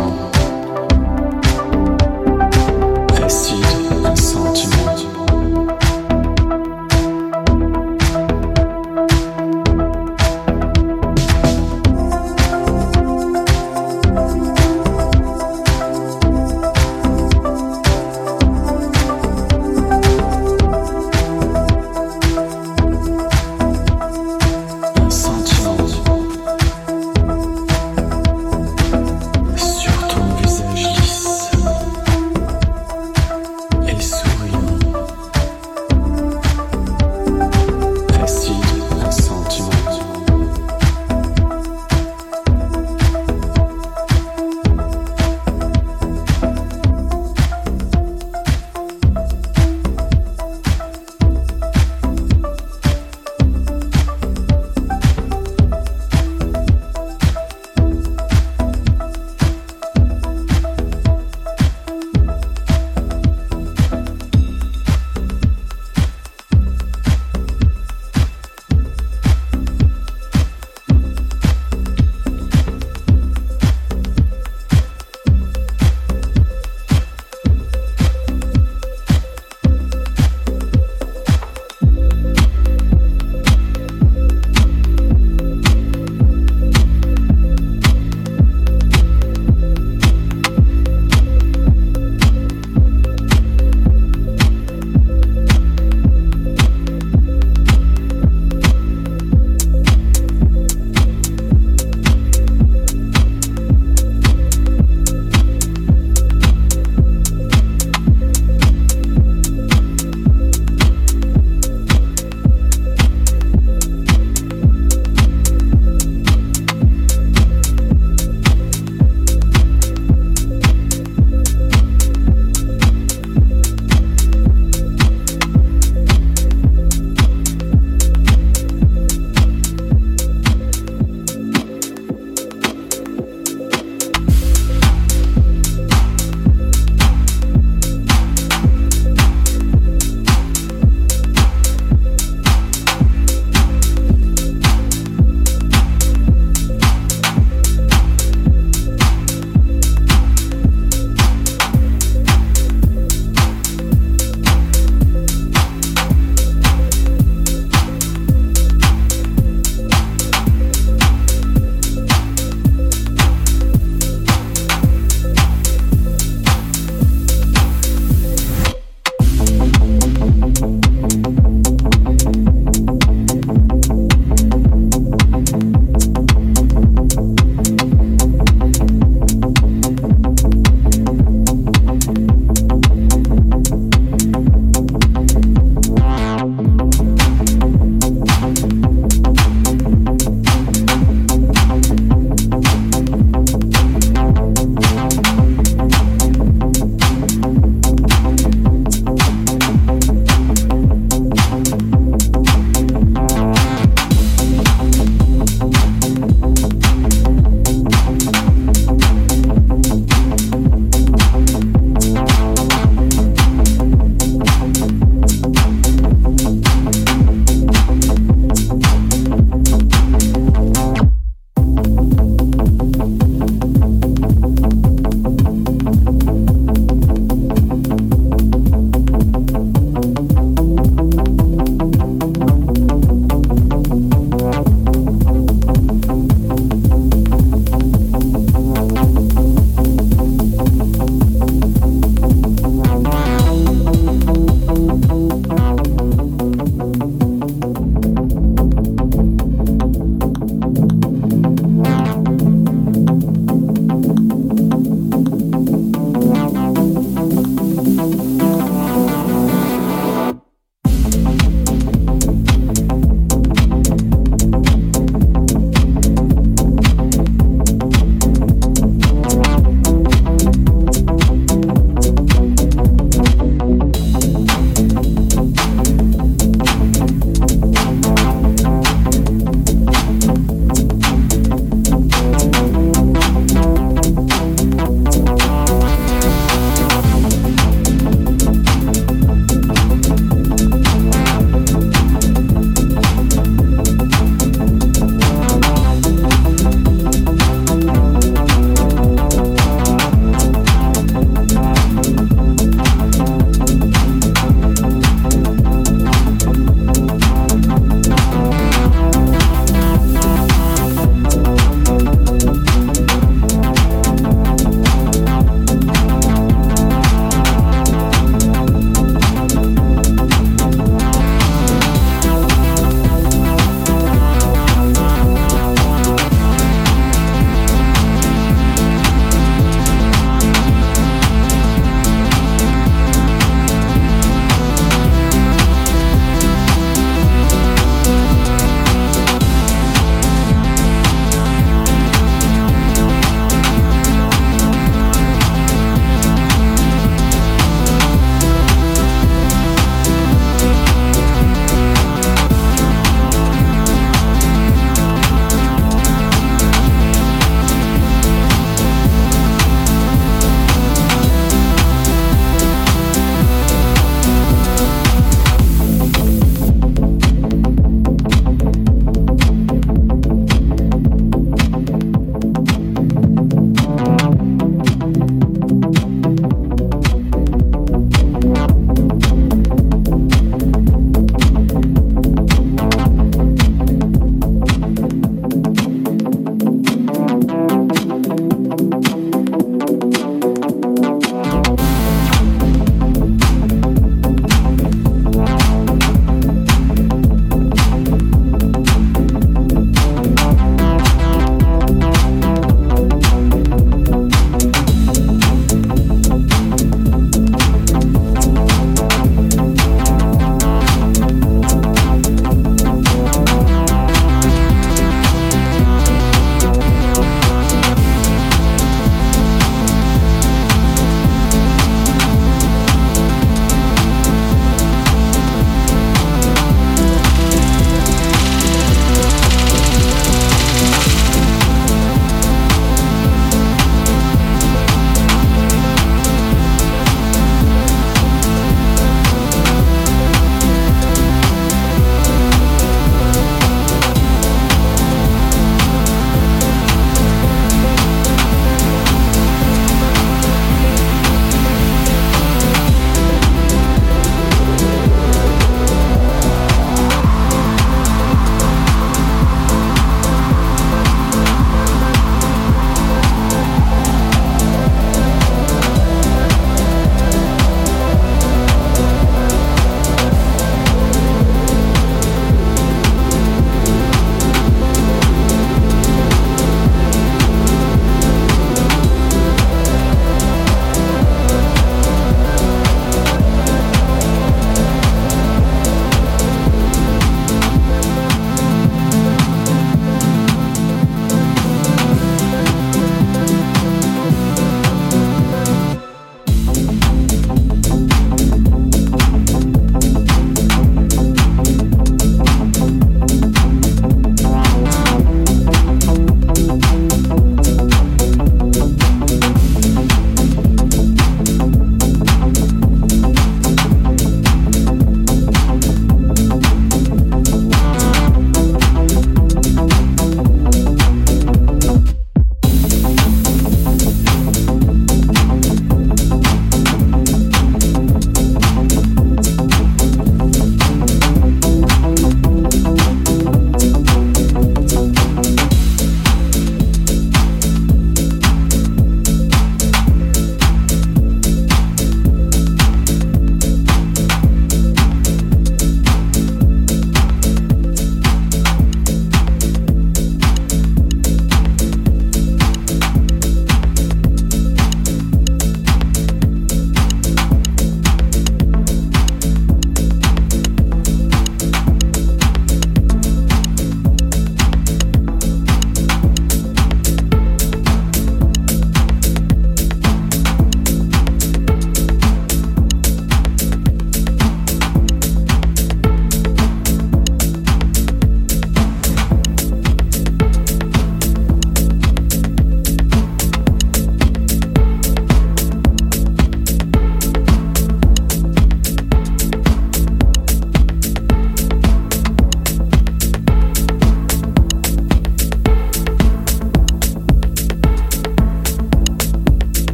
song.